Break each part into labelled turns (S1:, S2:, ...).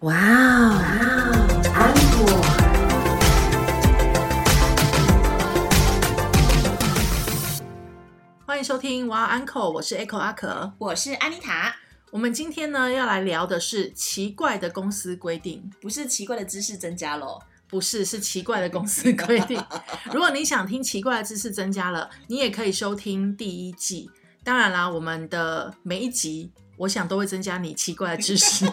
S1: 哇哦，哇哦安果。
S2: 欢迎收听哇 Uncle，我是 Echo 阿可。
S3: 我是安妮塔，
S2: 我们今天呢要来聊的是奇怪的公司规定，
S3: 不是奇怪的知识增加喽。
S2: 不是是奇怪的公司规定。如果你想听奇怪的知识增加了，你也可以收听第一季。当然啦，我们的每一集，我想都会增加你奇怪的知识。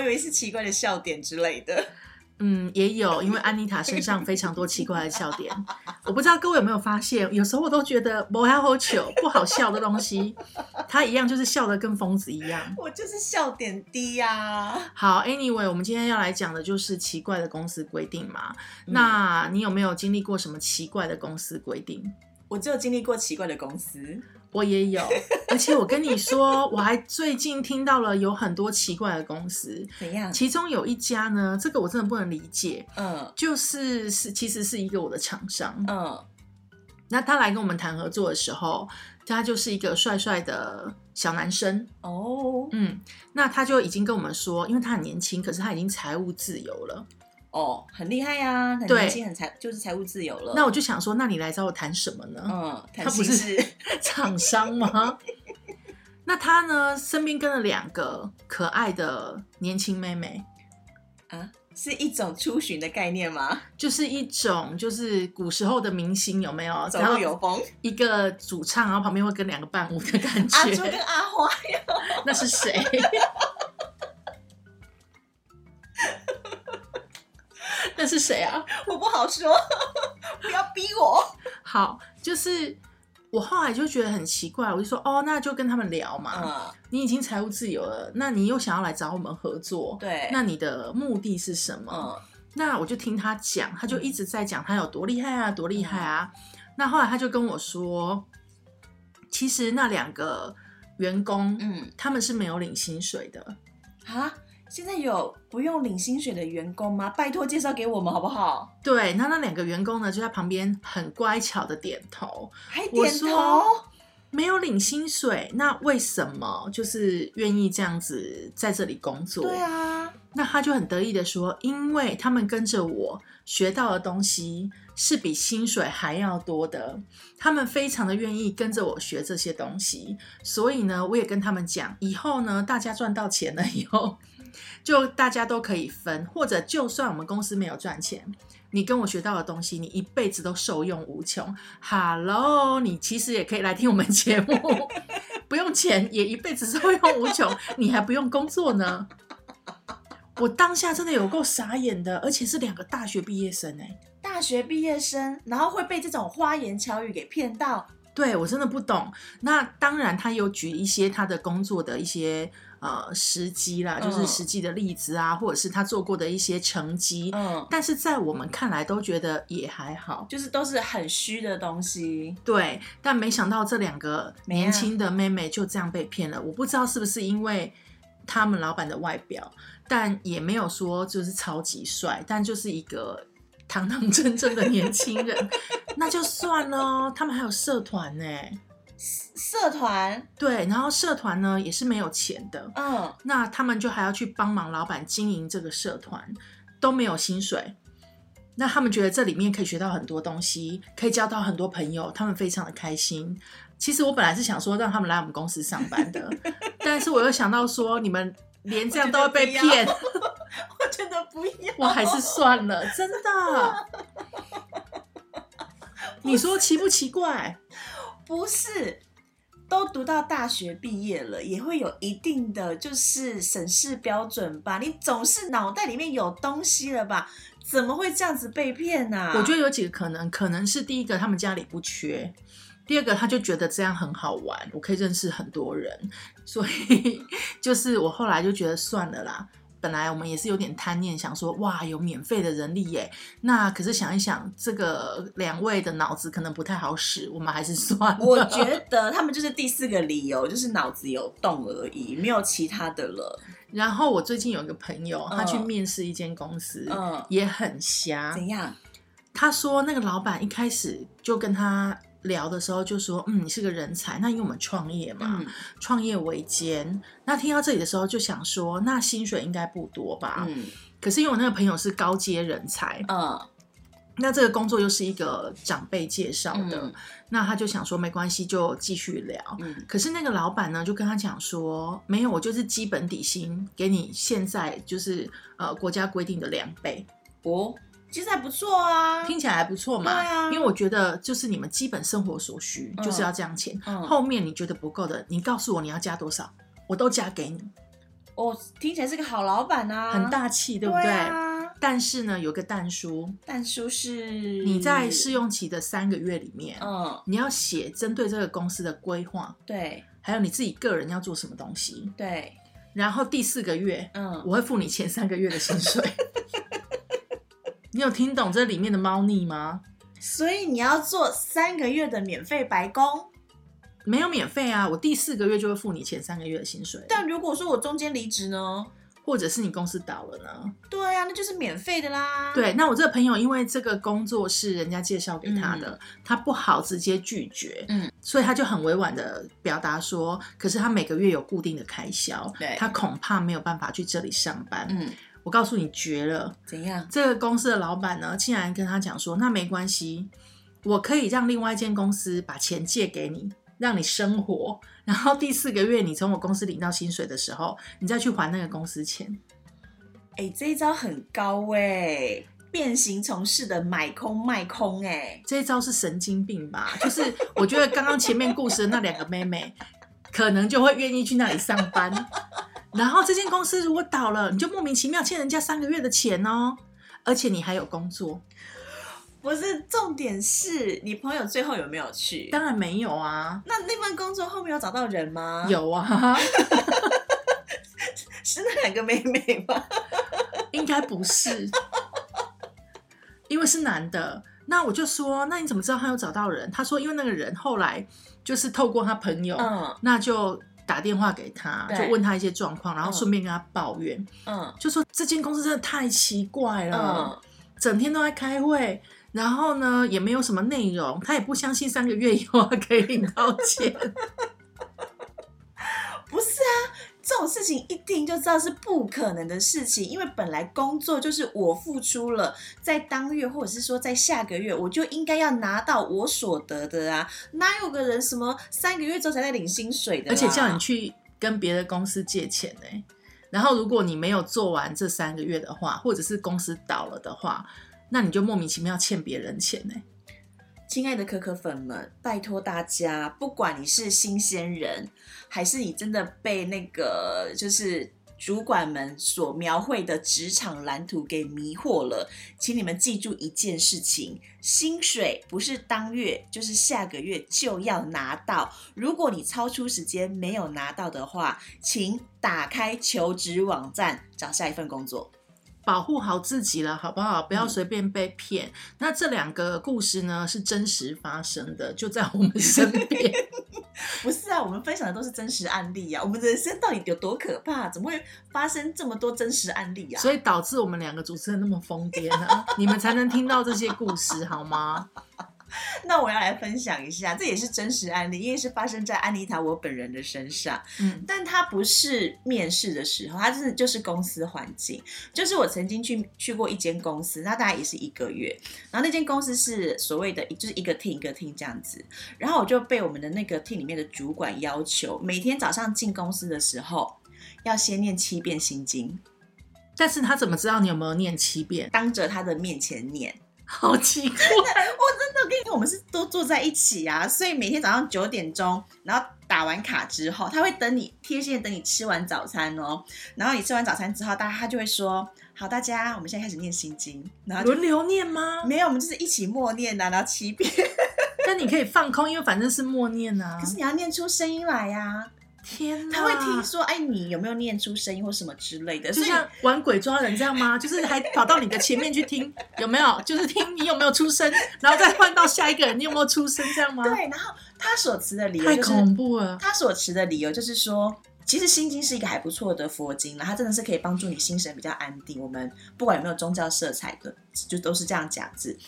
S3: 我以为是奇怪的笑点之类的。
S2: 嗯，也有，因为安妮塔身上非常多奇怪的笑点。我不知道各位有没有发现，有时候我都觉得不好糗、不好笑的东西，它一样就是笑得跟疯子一样。
S3: 我就是笑点低呀、
S2: 好，Anyway，我们今天要来讲的就是奇怪的公司规定嘛。那你有没有经历过什么奇怪的公司规定？
S3: 我只有经历过奇怪的公司，
S2: 我也有，而且我跟你说，我还最近听到了有很多奇怪的公司，
S3: 怎样？
S2: 其中有一家呢，这个我真的不能理解，
S3: 嗯
S2: 就是是其实是一个我的厂商，
S3: 嗯，
S2: 那他来跟我们谈合作的时候，他就是一个帅帅的小男生，
S3: 哦
S2: 嗯，那他就已经跟我们说，因为他很年轻，可是他已经财务自由了。
S3: 哦，很厉害呀、很
S2: 对
S3: 年轻，很财，就是财务自由了。
S2: 那我就想说，那你来找我谈什么呢？
S3: 嗯，
S2: 他
S3: 谈
S2: 不是 厂商吗？那他呢，身边跟了两个可爱的年轻妹妹，
S3: 啊，是一种出巡的概念吗？
S2: 就是一种就是古时候的明星有没有？
S3: 走路有风，
S2: 一个主唱，然后旁边会跟两个伴舞的感
S3: 阿朱
S2: 觉。
S3: 跟阿花呀，
S2: 那是谁？那是谁啊？
S3: 我不好说，不要逼我。
S2: 好，就是我后来就觉得很奇怪，我就说哦，那就跟他们聊嘛。
S3: 嗯，
S2: 你已经财务自由了，那你又想要来找我们合作，
S3: 对，
S2: 那你的目的是什么？
S3: 嗯
S2: 那我就听他讲，他就一直在讲他有多厉害啊，多厉害啊。那后来他就跟我说，其实那两个员工，
S3: 嗯
S2: 他们是没有领薪水的。
S3: 啊，现在有不用领薪水的员工吗？拜托介绍给我们好不好？
S2: 对，那那两个员工呢，就在旁边很乖巧的点头，
S3: 还
S2: 我
S3: 点头
S2: 说。没有领薪水，那为什么就是愿意这样子在这里工作？
S3: 对啊，
S2: 那他就很得意的说，因为他们跟着我学到的东西是比薪水还要多的，他们非常的愿意跟着我学这些东西，所以呢，我也跟他们讲，以后呢，大家赚到钱了以后，就大家都可以分，或者就算我们公司没有赚钱。你跟我学到的东西，你一辈子都受用无穷。Hello，你其实也可以来听我们节目，不用钱也一辈子受用无穷，你还不用工作呢。我当下真的有够傻眼的，而且是两个大学毕业生哎、
S3: 大学毕业生，然后会被这种花言巧语给骗到。
S2: 对我真的不懂。那当然，他有举一些他的工作的一些呃时机啦，就是
S3: 嗯
S2: 实际的例子啊，或者是他做过的一些成绩。
S3: 嗯，
S2: 但是在我们看来都觉得也还好，
S3: 就是都是很虚的东西。
S2: 对。但没想到这两个年轻的妹妹就这样被骗了，我不知道是不是因为他们老板的外表，但也没有说就是超级帅，但就是一个堂堂正正的年轻人，那就算了哦。他们还有社团呢，
S3: 社团，
S2: 对，然后社团呢也是没有钱的，
S3: 嗯，
S2: 那他们就还要去帮忙老板经营这个社团，都没有薪水。那他们觉得这里面可以学到很多东西，可以交到很多朋友，他们非常的开心。其实我本来是想说让他们来我们公司上班的，但是我又想到说你们连这样都会被骗，
S3: 我觉得不要，
S2: 我还是算了，真的。你说奇不奇怪？
S3: 不是。都读到大学毕业了，也会有一定的就是审视标准吧？你总是脑袋里面有东西了吧？怎么会这样子被骗呢、
S2: 我觉得有几个可能，可能是第一个他们家里不缺，第二个他就觉得这样很好玩，我可以认识很多人，所以 就是我后来就觉得算了啦。本来我们也是有点贪念，想说哇有免费的人力耶，那可是想一想，这个两位的脑子可能不太好使，我们还是算了。
S3: 我觉 得他们就是第四个理由，就是脑子有洞而已，没有其他的了。
S2: 然后我最近有一个朋友，他去
S3: 嗯
S2: 面试一间公司，
S3: 嗯
S2: 也很瞎。
S3: 怎样？
S2: 他说那个老板一开始就跟他聊的时候就说，嗯，你是个人才。那因为我们创业嘛，
S3: 嗯
S2: 创业维艰。那听到这里的时候就想说，那薪水应该不多吧？
S3: 嗯
S2: 可是因为我那个朋友是高阶人才，
S3: 嗯
S2: 那这个工作又是一个长辈介绍的，
S3: 嗯
S2: 那他就想说没关系，就继续聊。
S3: 嗯
S2: 可是那个老板呢，就跟他讲说，没有，我就是基本底薪给你现在就是呃国家规定的两倍，
S3: 哦，其实还不错啊。
S2: 听起来还不错嘛。
S3: 对啊
S2: 因为我觉得就是你们基本生活所需
S3: 嗯
S2: 就是要这样钱，
S3: 嗯
S2: 后面你觉得不够的，你告诉我你要加多少，我都加给你，
S3: 哦，听起来是个好老板啊，
S2: 很大气，对不对？
S3: 对啊。
S2: 但是呢，有个但书，
S3: 但书是
S2: 你在试，用期的三个月里面，
S3: 嗯，
S2: 你要写针对这个公司的规划，
S3: 对
S2: 还有你自己个人要做什么东西。
S3: 对，
S2: 然后第四个月，
S3: 嗯，
S2: 我会付你前三个月的薪水。你有听懂这里面的猫腻吗？
S3: 所以你要做三个月的免费白工。
S2: 没有免费啊，我第四个月就会付你前三个月的薪水。
S3: 但如果说我中间离职呢？
S2: 或者是你公司倒了呢？
S3: 对啊，那就是免费的啦。，
S2: 对，那我这个朋友因为这个工作是人家介绍给他的，他不好直接拒绝，
S3: 嗯，
S2: 所以他就很委婉的表达说，可是他每个月有固定的开销，
S3: 对
S2: 他恐怕没有办法去这里上班。
S3: 嗯，
S2: 我告诉你绝了，
S3: 怎样？
S2: 这个公司的老板呢，竟然跟他讲说，那没关系，我可以让另外一间公司把钱借给你，让你生活，然后第四个月你从我公司领到薪水的时候，你再去还那个公司钱。
S3: 哎、这一招很高哎、变形从事的买空卖空哎、
S2: 这一招是神经病吧？就是我觉得刚刚前面故事的那两个妹妹，可能就会愿意去那里上班。然后这间公司如果倒了，你就莫名其妙欠人家三个月的钱哦，而且你还有工作。
S3: 不是，重点是你朋友最后有没有去？
S2: 当然没有啊，
S3: 那那份工作后面有找到人吗？，
S2: 有啊，
S3: 是那两个妹妹吗？
S2: 应该不是，因为是男的。那我就说，那你怎么知道他有找到人？他说，因为那个人后来就是透过他朋友，
S3: 嗯
S2: 那就打电话给他，就问他一些状况，然后
S3: 嗯
S2: 顺便跟他抱怨。
S3: 嗯
S2: 就说这间公司真的太奇怪了，
S3: 嗯，
S2: 整天都在开会，然后呢也没有什么内容，他也不相信三个月以后他可以领到钱。
S3: 这种事情一听就知道是不可能的事情，因为本来工作就是我付出了，在当月或者是说在下个月，我就应该要拿到我所得的啊，哪有个人什么三个月之后才在领薪水的？
S2: 而且叫你去跟别的公司借钱呢、然后如果你没有做完这三个月的话，或者是公司倒了的话，那你就莫名其妙欠别人钱呢、
S3: 亲爱的可可粉们，拜托大家，不管你是新鲜人，还是你真的被那个就是主管们所描绘的职场蓝图给迷惑了，请你们记住一件事情：薪水不是当月就是下个月就要拿到。如果你超出时间没有拿到的话，请打开求职网站找下一份工作。
S2: 保护好自己了，好不好？不要
S3: 嗯
S2: 随便被骗。那这两个故事呢，是真实发生的，就在我们身边。
S3: 不是啊，我们分享的都是真实案例啊。我们人生到底有多可怕？怎么会发生这么多真实案例啊？
S2: 所以导致我们两个主持人那么疯癫啊！你们才能听到这些故事，好吗？
S3: 那我要来分享一下，这也是真实案例，因为是发生在安妮塔我本人的身上。
S2: 嗯，
S3: 但它不是面试的时候，它真的就是公司环境。就是我曾经去去过一间公司，那大概也是一个月，然后那间公司是所谓的就是一个 team 一个 team 这样子，然后我就被我们的那个 team 里面的主管要求，每天早上进公司的时候要先念七遍心经，
S2: 但是他怎么知道你有没有念七遍？
S3: 当着他的面前念。
S2: 好奇怪。
S3: 我真的跟你我们是都坐在一起啊，所以每天早上九点钟，然后打完卡之后，他会等你贴心的等你吃完早餐哦。然后你吃完早餐之后，大家他就会说：“好，大家我们现在开始念心经。”然后就
S2: 轮流念吗？
S3: 没有，我们就是一起默念的、然后七遍。
S2: 但你可以放空，因为反正是默念啊
S3: 可。是你要念出声音来呀、
S2: 天哪，
S3: 他会听说：“哎，你有没有念出声音或什么之类的？”
S2: 就
S3: 所以
S2: 像玩鬼抓人这样吗？就是还跑到你的前面去听，有没有？就是听你有没有出声，然后再换到下一个人，你有没有出声，这样吗？
S3: 对，然后他所持的理由
S2: 太
S3: 就是
S2: 恐怖了。
S3: 他所持的理由就是说，其实心经是一个还不错的佛经啦，它真的是可以帮助你心神比较安定。我们不管有没有宗教色彩的，就都是这样讲字。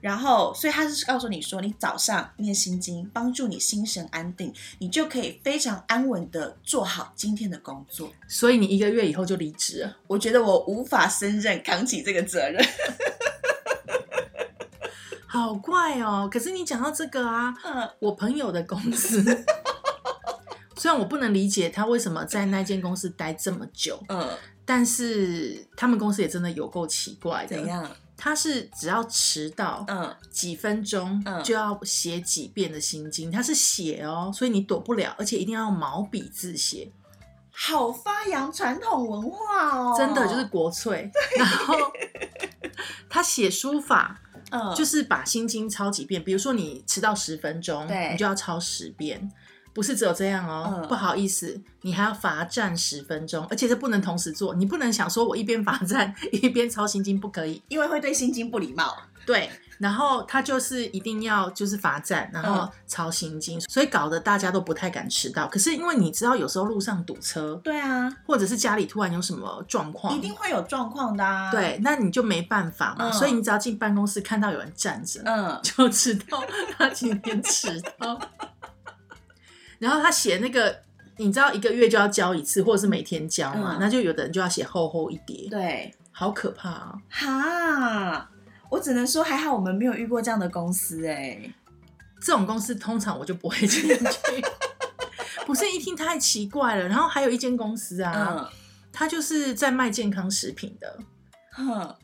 S3: 然后，所以他是告诉你说，你早上念心经，帮助你心神安定，你就可以非常安稳的做好今天的工作。
S2: 所以你一个月以后就离职了。
S3: 我觉得我无法胜任扛起这个责任。
S2: 好怪哦！可是你讲到这个啊，
S3: 嗯
S2: 我朋友的公司，虽然我不能理解他为什么在那间公司待这么久，
S3: 嗯，
S2: 但是他们公司也真的有够奇怪的。
S3: 怎？样？
S2: 他是只要迟到，
S3: 嗯，
S2: 几分钟
S3: 嗯。
S2: 就要写几遍的心经，他是写哦，所以你躲不了，而且一定要用毛笔字写，
S3: 好发扬传统文化哦，
S2: 真的就是国粹。然后他写书法，
S3: 嗯，
S2: 就是把心经抄几遍，比如说你迟到十分钟，
S3: 对。
S2: 你就要抄十遍。不是只有这样哦，
S3: 嗯
S2: 不好意思，你还要罚站十分钟，而且这不能同时做，你不能想说我一边罚站一边抄心经，不可以。
S3: 因为会对心经不礼貌。
S2: 对，然后他就是一定要就是罚站，然后
S3: 嗯
S2: 抄心经，所以搞得大家都不太敢迟到。可是因为你知道，有时候路上堵车，
S3: 对啊，
S2: 或者是家里突然有什么状况，
S3: 一定会有状况的啊。，
S2: 对，那你就没办法嘛。
S3: 嗯
S2: 所以你只要进办公室看到有人站着，
S3: 嗯，
S2: 就知道他今天迟到。然后他写那个，你知道一个月就要交一次，或者是每天交嘛，
S3: 嗯
S2: 那就有的人就要写厚厚一叠，
S3: 对，
S2: 好可怕啊！
S3: 哈，我只能说还好我们没有遇过这样的公司哎、
S2: 这种公司通常我就不会进去，不是一听太奇怪了。然后还有一间公司啊，
S3: 嗯
S2: 它就是在卖健康食品的，
S3: 哼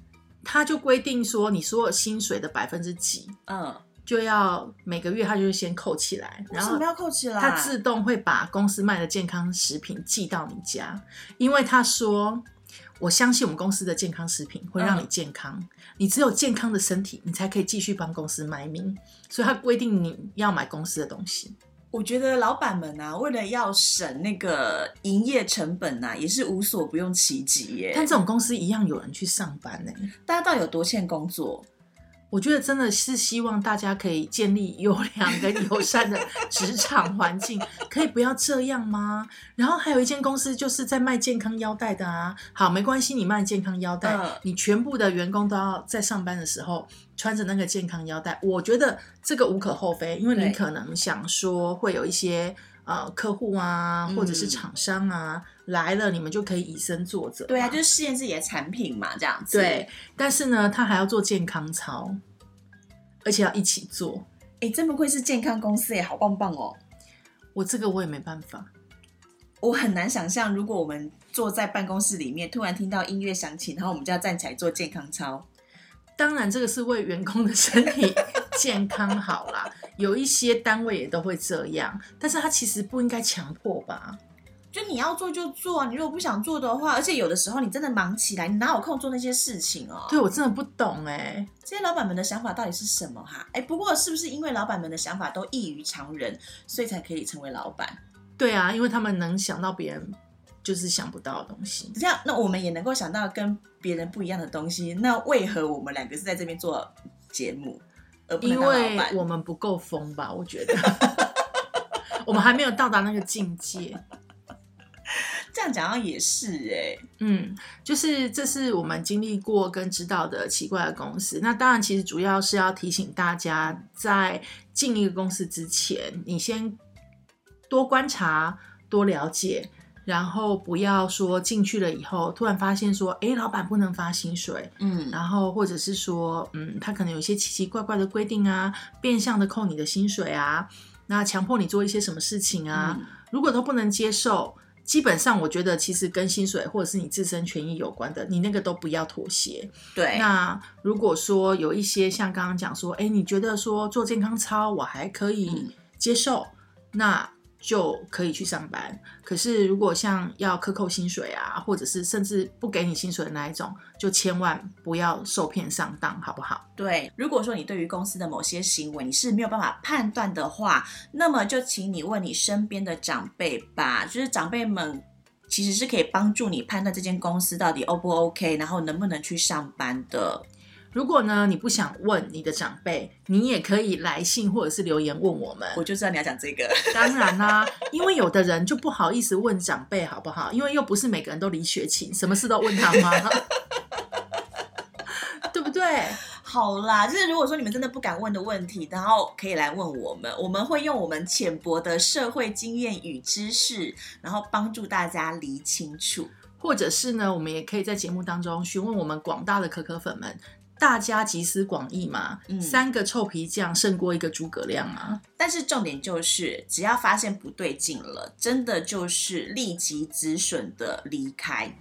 S2: 它就规定说你所有薪水的百分之几
S3: 嗯，
S2: 就要每个月他就会先扣起来，然后
S3: 为什么要扣起来？
S2: 它自动会把公司卖的健康食品寄到你家，因为他说。我相信我们公司的健康食品会让你健康，你只有健康的身体，你才可以继续帮公司卖命。所以他规定你要买公司的东西。
S3: 我觉得老板们啊，为了要省那个营业成本啊，也是无所不用其极耶。
S2: 但这种公司一样有人去上班呢、
S3: 大家到底有多欠工作？
S2: 我觉得真的是希望大家可以建立优良跟友善的职场环境，可以不要这样吗？然后还有一间公司就是在卖健康腰带的啊，好，没关系，你卖健康腰带，
S3: 嗯
S2: 你全部的员工都要在上班的时候穿着那个健康腰带，我觉得这个无可厚非，因为你可能想说会有一些。呃，客户啊，或者是
S3: 嗯
S2: 厂商啊、来了，你们就可以以身作则嘛。
S3: 对啊，就是试验自己的产品嘛，这样子。
S2: 对，，但是呢，他还要做健康操，而且要一起做。
S3: 哎，真不愧是健康公司哎，好棒棒哦！
S2: 我这个我也没办法。
S3: 我很难想象，如果我们坐在办公室里面，突然听到音乐响起，然后我们就要站起来做健康操。
S2: 当然，这个是为员工的身体 健康好啦。有一些单位也都会这样，但是他其实不应该强迫吧？
S3: 就你要做就做啊，你如果不想做的话，而且有的时候你真的忙起来，你哪有空做那些事情哦？
S2: 对我真的不懂哎、
S3: 这些老板们的想法到底是什么哈？哎，不过是不是因为老板们的想法都异于常人，所以才可以成为老板？
S2: 对啊，因为他们能想到别人就是想不到的东西。
S3: 这样，那我们也能够想到跟别人不一样的东西。那为何我们两个是在这边做节目，而不能
S2: 因
S3: 当老板？
S2: 为我们不够疯吧？我觉得 我们还没有到达那个境界。
S3: 这样讲好像也是哎、
S2: 嗯，就是这是我们经历过跟知道的奇怪的公司。那当然，其实主要是要提醒大家，在进一个公司之前，你先多观察、多了解，然后不要说进去了以后突然发现说，哎，老板不能发薪水，
S3: 嗯，
S2: 然后或者是说，嗯，他可能有一些奇奇怪怪的规定啊，变相的扣你的薪水啊，那强迫你做一些什么事情啊，
S3: 嗯
S2: 如果都不能接受，基本上我觉得其实跟薪水或者是你自身权益有关的，你那个都不要妥协。
S3: 对，
S2: 那如果说有一些像刚刚讲说，哎，你觉得说做健康操我还可以
S3: 嗯
S2: 接受，那就可以去上班。可是如果像要克扣薪水啊，或者是甚至不给你薪水的那一种，就千万不要受骗上当，好不好？
S3: 对，如果说你对于公司的某些行为你是没有办法判断的话，那么就请你问你身边的长辈吧，就是长辈们其实是可以帮助你判断这间公司到底 O 不 OK，然后能不能去上班的。
S2: 如果呢你不想问你的长辈，你也可以来信或者是留言问我们。
S3: 我就知道你要讲这个，
S2: 当然啦、因为有的人就不好意思问长辈，好不好？因为又不是每个人都李雪琴，什么事都问他妈，对不对？
S3: 好啦，就是如果说你们真的不敢问的问题，然后可以来问我们，我们会用我们浅薄的社会经验与知识，然后帮助大家理清楚。
S2: 或者是呢，我们也可以在节目当中询问我们广大的可可粉们，大家集思广益嘛，
S3: 嗯
S2: 三个臭皮匠胜过一个诸葛亮啊。
S3: 但是重点就是，只要发现不对劲了，真的就是立即止损的离开。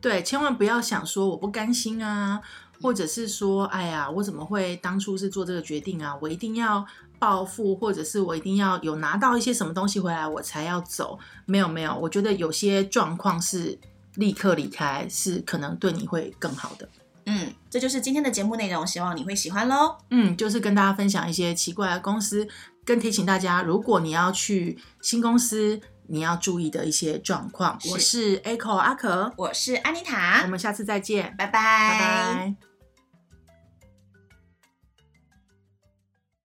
S2: 对，千万不要想说我不甘心啊，或者是说，哎呀，我怎么会当初是做这个决定啊？我一定要报复，或者是我一定要有拿到一些什么东西回来，我才要走。没有没有，我觉得有些状况是立刻离开，是可能对你会更好的。
S3: 嗯，这就是今天的节目内容，希望你会喜欢喽。
S2: 嗯，就是跟大家分享一些奇怪的公司，跟提醒大家，如果你要去新公司，你要注意的一些状况。
S3: 是
S2: 我是 Echo 阿可，
S3: 我是安妮塔
S2: 我
S3: 塔，
S2: 们下次再见，
S3: 拜拜
S2: 拜拜